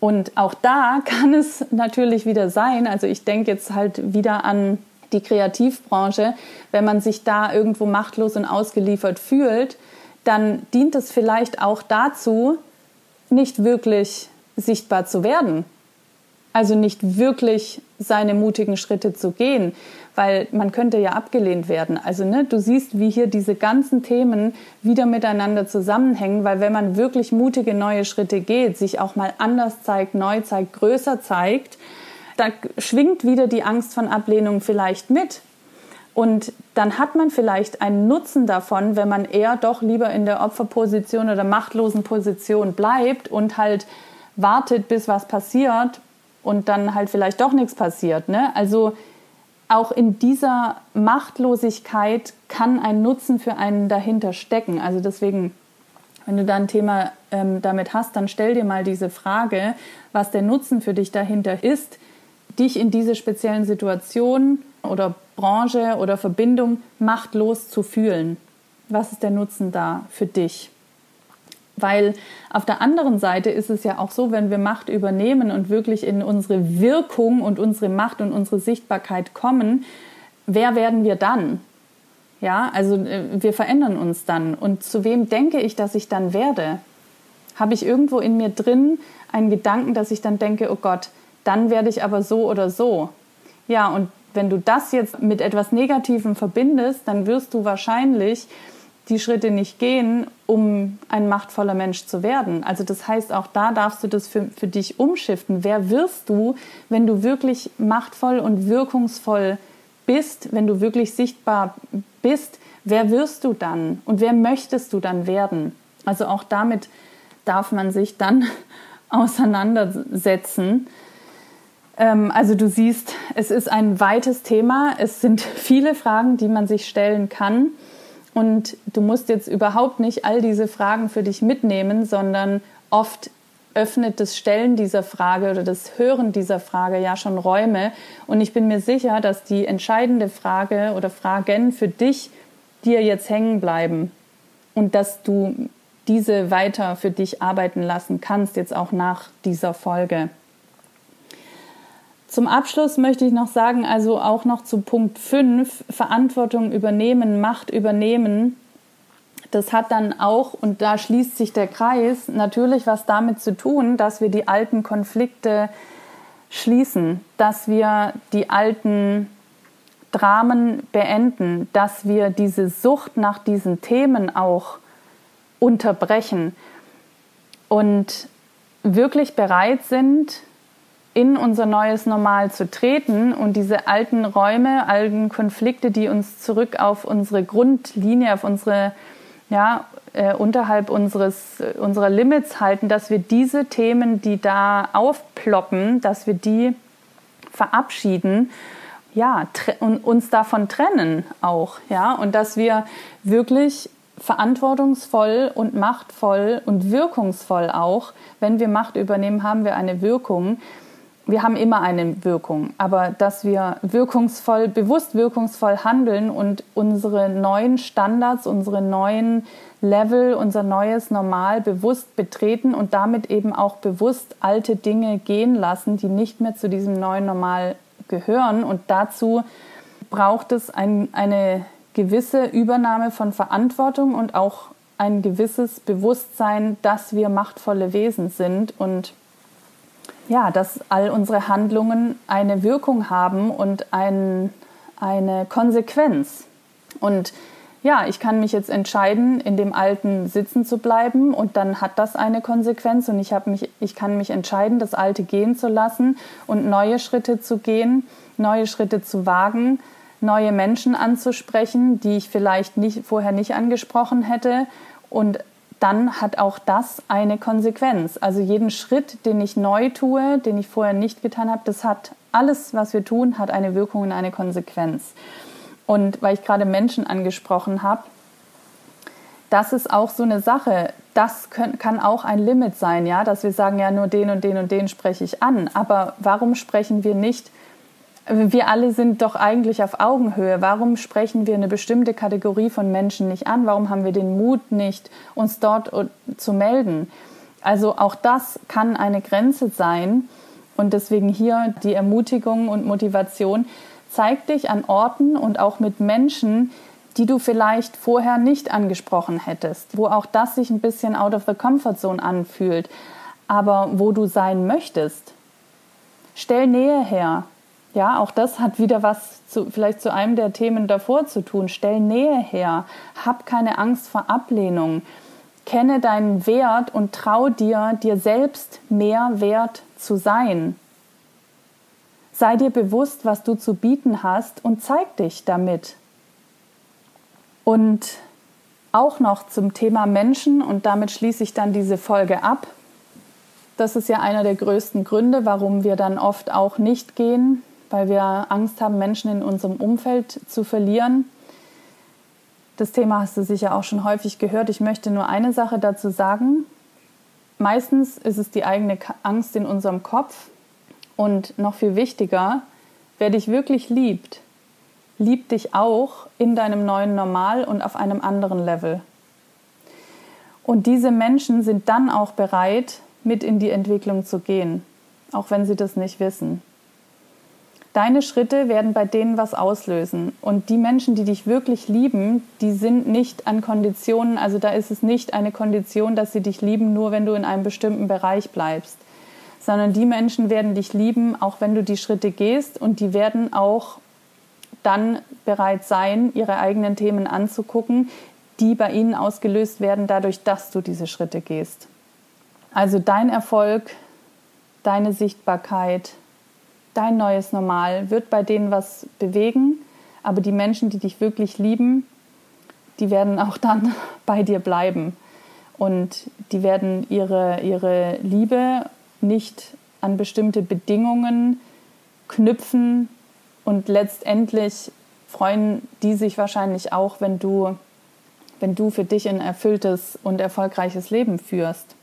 Und auch da kann es natürlich wieder sein, also ich denke jetzt halt wieder an die Kreativbranche, wenn man sich da irgendwo machtlos und ausgeliefert fühlt, dann dient es vielleicht auch dazu, nicht wirklich sichtbar zu werden, also nicht wirklich seine mutigen Schritte zu gehen, weil man könnte ja abgelehnt werden. Also ne, du siehst, wie hier diese ganzen Themen wieder miteinander zusammenhängen, weil wenn man wirklich mutige neue Schritte geht, sich auch mal anders zeigt, neu zeigt, größer zeigt, da schwingt wieder die Angst von Ablehnung vielleicht mit. Und dann hat man vielleicht einen Nutzen davon, wenn man eher doch lieber in der Opferposition oder machtlosen Position bleibt und halt wartet, bis was passiert, und dann halt vielleicht doch nichts passiert. Ne? Also auch in dieser Machtlosigkeit kann ein Nutzen für einen dahinter stecken. Also deswegen, wenn du da ein Thema ähm, damit hast, dann stell dir mal diese Frage, was der Nutzen für dich dahinter ist, dich in diese speziellen Situationen oder Branche oder Verbindung machtlos zu fühlen. Was ist der Nutzen da für dich? Weil auf der anderen Seite ist es ja auch so, wenn wir Macht übernehmen und wirklich in unsere Wirkung und unsere Macht und unsere Sichtbarkeit kommen, wer werden wir dann? Ja, also äh, wir verändern uns dann. Und zu wem denke ich, dass ich dann werde? Habe ich irgendwo in mir drin einen Gedanken, dass ich dann denke, oh Gott, dann werde ich aber so oder so. Ja, und wenn du das jetzt mit etwas Negativem verbindest, dann wirst du wahrscheinlich die Schritte nicht gehen, um ein machtvoller Mensch zu werden. Also das heißt, auch da darfst du das für, für dich umschiften. Wer wirst du, wenn du wirklich machtvoll und wirkungsvoll bist, wenn du wirklich sichtbar bist? Wer wirst du dann und wer möchtest du dann werden? Also auch damit darf man sich dann auseinandersetzen. Ähm, also du siehst, es ist ein weites Thema. Es sind viele Fragen, die man sich stellen kann. Und du musst jetzt überhaupt nicht all diese Fragen für dich mitnehmen, sondern oft öffnet das Stellen dieser Frage oder das Hören dieser Frage ja schon Räume. Und ich bin mir sicher, dass die entscheidende Frage oder Fragen für dich dir jetzt hängen bleiben und dass du diese weiter für dich arbeiten lassen kannst, jetzt auch nach dieser Folge. Zum Abschluss möchte ich noch sagen, also auch noch zu Punkt 5, Verantwortung übernehmen, Macht übernehmen. Das hat dann auch, und da schließt sich der Kreis, natürlich was damit zu tun, dass wir die alten Konflikte schließen, dass wir die alten Dramen beenden, dass wir diese Sucht nach diesen Themen auch unterbrechen und wirklich bereit sind, in unser neues Normal zu treten und diese alten Räume, alten Konflikte, die uns zurück auf unsere Grundlinie, auf unsere, ja, äh, unterhalb unseres, äh, unserer Limits halten, dass wir diese Themen, die da aufploppen, dass wir die verabschieden, ja, und uns davon trennen auch, ja, und dass wir wirklich verantwortungsvoll und machtvoll und wirkungsvoll auch, wenn wir Macht übernehmen, haben wir eine Wirkung, wir haben immer eine Wirkung, aber dass wir wirkungsvoll, bewusst wirkungsvoll handeln und unsere neuen Standards, unsere neuen Level, unser neues Normal bewusst betreten und damit eben auch bewusst alte Dinge gehen lassen, die nicht mehr zu diesem neuen Normal gehören. Und dazu braucht es ein, eine gewisse Übernahme von Verantwortung und auch ein gewisses Bewusstsein, dass wir machtvolle Wesen sind und ja, dass all unsere Handlungen eine Wirkung haben und ein, eine Konsequenz. Und ja, ich kann mich jetzt entscheiden, in dem Alten sitzen zu bleiben und dann hat das eine Konsequenz und ich, mich, ich kann mich entscheiden, das Alte gehen zu lassen und neue Schritte zu gehen, neue Schritte zu wagen, neue Menschen anzusprechen, die ich vielleicht nicht, vorher nicht angesprochen hätte und dann hat auch das eine Konsequenz. Also jeden Schritt, den ich neu tue, den ich vorher nicht getan habe, das hat alles, was wir tun, hat eine Wirkung und eine Konsequenz. Und weil ich gerade Menschen angesprochen habe, das ist auch so eine Sache. Das können, kann auch ein Limit sein, ja, dass wir sagen, ja, nur den und den und den spreche ich an. Aber warum sprechen wir nicht wir alle sind doch eigentlich auf Augenhöhe. Warum sprechen wir eine bestimmte Kategorie von Menschen nicht an? Warum haben wir den Mut nicht, uns dort zu melden? Also auch das kann eine Grenze sein. Und deswegen hier die Ermutigung und Motivation. Zeig dich an Orten und auch mit Menschen, die du vielleicht vorher nicht angesprochen hättest, wo auch das sich ein bisschen out of the comfort zone anfühlt, aber wo du sein möchtest. Stell Nähe her, ja, auch das hat wieder was zu, vielleicht zu einem der Themen davor zu tun. Stell Nähe her, hab keine Angst vor Ablehnung, kenne deinen Wert und trau dir, dir selbst mehr wert zu sein. Sei dir bewusst, was du zu bieten hast und zeig dich damit. Und auch noch zum Thema Menschen, und damit schließe ich dann diese Folge ab. Das ist ja einer der größten Gründe, warum wir dann oft auch nicht gehen, weil wir Angst haben, Menschen in unserem Umfeld zu verlieren. Das Thema hast du sicher auch schon häufig gehört. Ich möchte nur eine Sache dazu sagen. Meistens ist es die eigene Angst in unserem Kopf und noch viel wichtiger, wer dich wirklich liebt, liebt dich auch in deinem neuen Normal und auf einem anderen Level. Und diese Menschen sind dann auch bereit, mit in die Entwicklung zu gehen, auch wenn sie das nicht wissen. Deine Schritte werden bei denen was auslösen. Und die Menschen, die dich wirklich lieben, die sind nicht an Konditionen, also da ist es nicht eine Kondition, dass sie dich lieben, nur wenn du in einem bestimmten Bereich bleibst. Sondern die Menschen werden dich lieben, auch wenn du die Schritte gehst und die werden auch dann bereit sein, ihre eigenen Themen anzugucken, die bei ihnen ausgelöst werden, dadurch, dass du diese Schritte gehst. Also dein Erfolg, deine Sichtbarkeit, dein neues Normal wird bei denen was bewegen, aber die Menschen, die dich wirklich lieben, die werden auch dann bei dir bleiben. Und die werden ihre, ihre Liebe nicht an bestimmte Bedingungen knüpfen und letztendlich freuen die sich wahrscheinlich auch, wenn du, wenn du für dich ein erfülltes und erfolgreiches Leben führst.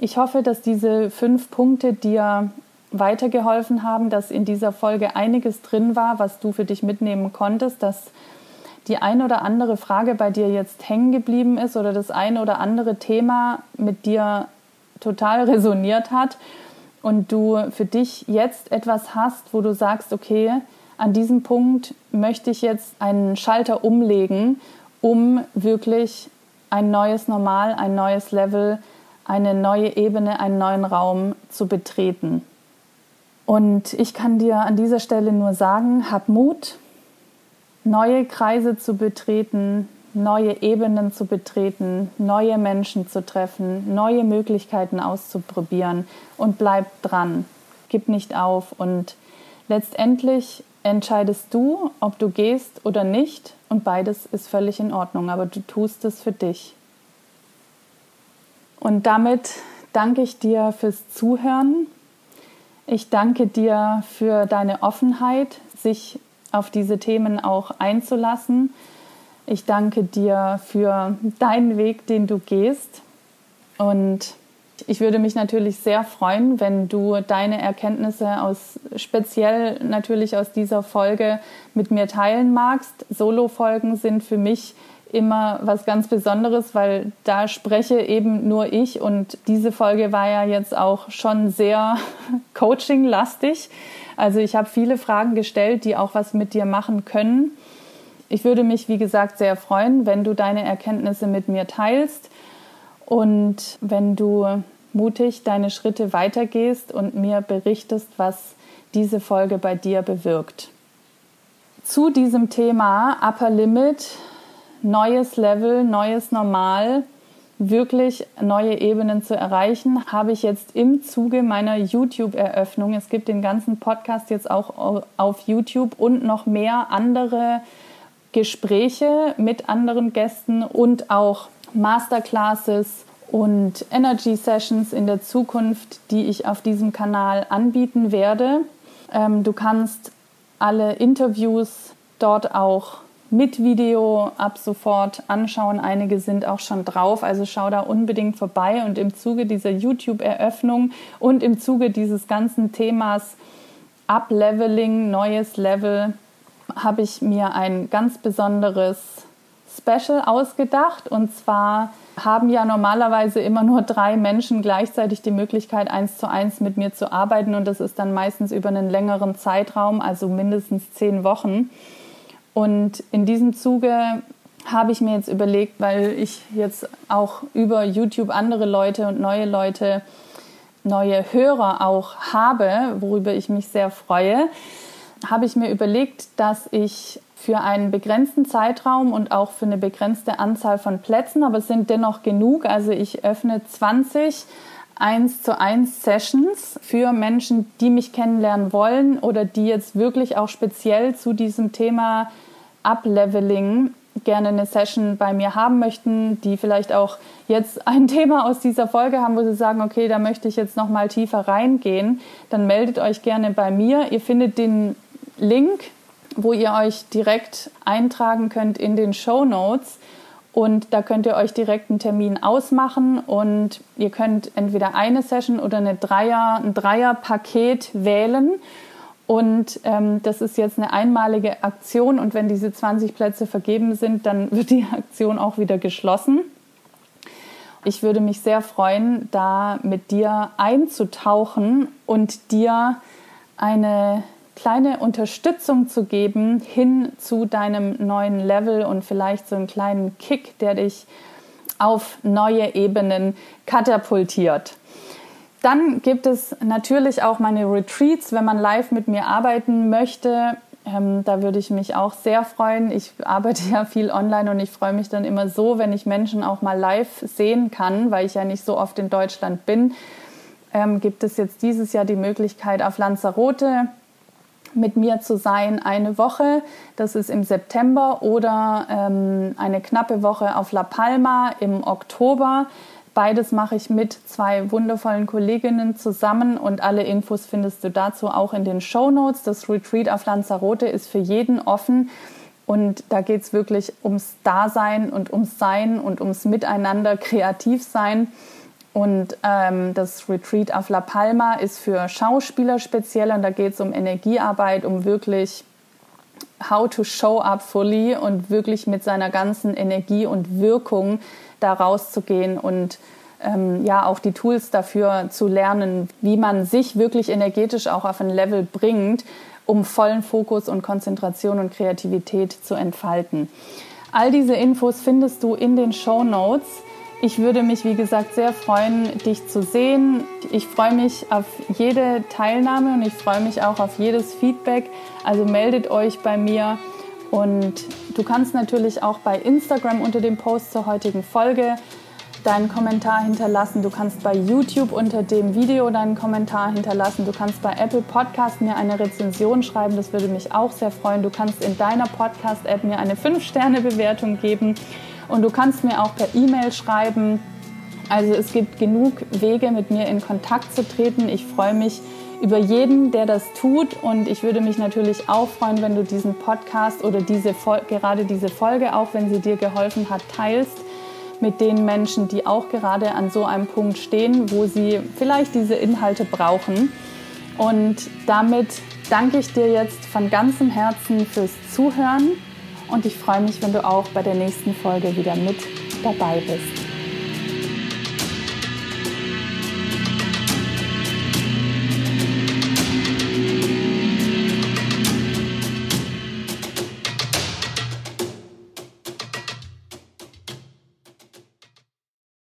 Ich hoffe, dass diese fünf Punkte dir weitergeholfen haben, dass in dieser Folge einiges drin war, was du für dich mitnehmen konntest, dass die ein oder andere Frage bei dir jetzt hängen geblieben ist oder das ein oder andere Thema mit dir total resoniert hat und du für dich jetzt etwas hast, wo du sagst, okay, an diesem Punkt möchte ich jetzt einen Schalter umlegen, um wirklich ein neues Normal, ein neues Level, eine neue Ebene, einen neuen Raum zu betreten. Und ich kann dir an dieser Stelle nur sagen, hab Mut, neue Kreise zu betreten, neue Ebenen zu betreten, neue Menschen zu treffen, neue Möglichkeiten auszuprobieren und bleib dran. Gib nicht auf und letztendlich entscheidest du, ob du gehst oder nicht und beides ist völlig in Ordnung, aber du tust es für dich. Und damit danke ich dir fürs Zuhören. Ich danke dir für deine Offenheit, sich auf diese Themen auch einzulassen. Ich danke dir für deinen Weg, den du gehst. Und ich würde mich natürlich sehr freuen, wenn du deine Erkenntnisse aus speziell natürlich aus dieser Folge mit mir teilen magst. Solo-Folgen sind für mich immer was ganz Besonderes, weil da spreche eben nur ich und diese Folge war ja jetzt auch schon sehr coaching-lastig. Also ich habe viele Fragen gestellt, die auch was mit dir machen können. Ich würde mich, wie gesagt, sehr freuen, wenn du deine Erkenntnisse mit mir teilst und wenn du mutig deine Schritte weitergehst und mir berichtest, was diese Folge bei dir bewirkt. Zu diesem Thema Upper Limit neues Level, neues Normal, wirklich neue Ebenen zu erreichen, habe ich jetzt im Zuge meiner YouTube-Eröffnung, es gibt den ganzen Podcast jetzt auch auf YouTube und noch mehr andere Gespräche mit anderen Gästen und auch Masterclasses und Energy Sessions in der Zukunft, die ich auf diesem Kanal anbieten werde. Ähm, du kannst alle Interviews dort auch mit Video ab sofort anschauen. Einige sind auch schon drauf, also schau da unbedingt vorbei. Und im Zuge dieser YouTube-Eröffnung und im Zuge dieses ganzen Themas Upleveling, neues Level, habe ich mir ein ganz besonderes Special ausgedacht. Und zwar haben ja normalerweise immer nur drei Menschen gleichzeitig die Möglichkeit, eins zu eins mit mir zu arbeiten. Und das ist dann meistens über einen längeren Zeitraum, also mindestens zehn Wochen. Und in diesem Zuge habe ich mir jetzt überlegt, weil ich jetzt auch über YouTube andere Leute und neue Leute, neue Hörer auch habe, worüber ich mich sehr freue, habe ich mir überlegt, dass ich für einen begrenzten Zeitraum und auch für eine begrenzte Anzahl von Plätzen, aber es sind dennoch genug, also ich öffne 20 1 zu 1 Sessions für Menschen, die mich kennenlernen wollen oder die jetzt wirklich auch speziell zu diesem Thema Upleveling gerne eine Session bei mir haben möchten, die vielleicht auch jetzt ein Thema aus dieser Folge haben, wo sie sagen, okay, da möchte ich jetzt noch mal tiefer reingehen, dann meldet euch gerne bei mir. Ihr findet den Link, wo ihr euch direkt eintragen könnt in den Show Notes. Und da könnt ihr euch direkt einen Termin ausmachen und ihr könnt entweder eine Session oder eine Dreier, ein Dreierpaket wählen. Und ähm, das ist jetzt eine einmalige Aktion und wenn diese 20 Plätze vergeben sind, dann wird die Aktion auch wieder geschlossen. Ich würde mich sehr freuen, da mit dir einzutauchen und dir eine kleine Unterstützung zu geben hin zu deinem neuen Level und vielleicht so einen kleinen Kick, der dich auf neue Ebenen katapultiert. Dann gibt es natürlich auch meine Retreats, wenn man live mit mir arbeiten möchte. Ähm, da würde ich mich auch sehr freuen. Ich arbeite ja viel online und ich freue mich dann immer so, wenn ich Menschen auch mal live sehen kann, weil ich ja nicht so oft in Deutschland bin. Ähm, gibt es jetzt dieses Jahr die Möglichkeit auf Lanzarote mit mir zu sein eine Woche, das ist im September, oder ähm, eine knappe Woche auf La Palma im Oktober. Beides mache ich mit zwei wundervollen Kolleginnen zusammen und alle Infos findest du dazu auch in den Show Notes. Das Retreat auf Lanzarote ist für jeden offen und da geht es wirklich ums Dasein und ums Sein und ums Miteinander kreativ sein. Und ähm, das Retreat auf La Palma ist für Schauspieler speziell und da geht es um Energiearbeit, um wirklich how to show up fully und wirklich mit seiner ganzen Energie und Wirkung da rauszugehen und ähm, ja auch die Tools dafür zu lernen, wie man sich wirklich energetisch auch auf ein Level bringt, um vollen Fokus und Konzentration und Kreativität zu entfalten. All diese Infos findest du in den Show Notes. Ich würde mich, wie gesagt, sehr freuen, dich zu sehen. Ich freue mich auf jede Teilnahme und ich freue mich auch auf jedes Feedback. Also meldet euch bei mir. Und du kannst natürlich auch bei Instagram unter dem Post zur heutigen Folge deinen Kommentar hinterlassen. Du kannst bei YouTube unter dem Video deinen Kommentar hinterlassen. Du kannst bei Apple Podcast mir eine Rezension schreiben. Das würde mich auch sehr freuen. Du kannst in deiner Podcast-App mir eine 5-Sterne-Bewertung geben. Und du kannst mir auch per E-Mail schreiben. Also es gibt genug Wege, mit mir in Kontakt zu treten. Ich freue mich über jeden, der das tut. Und ich würde mich natürlich auch freuen, wenn du diesen Podcast oder diese, gerade diese Folge, auch wenn sie dir geholfen hat, teilst mit den Menschen, die auch gerade an so einem Punkt stehen, wo sie vielleicht diese Inhalte brauchen. Und damit danke ich dir jetzt von ganzem Herzen fürs Zuhören und ich freue mich, wenn du auch bei der nächsten Folge wieder mit dabei bist.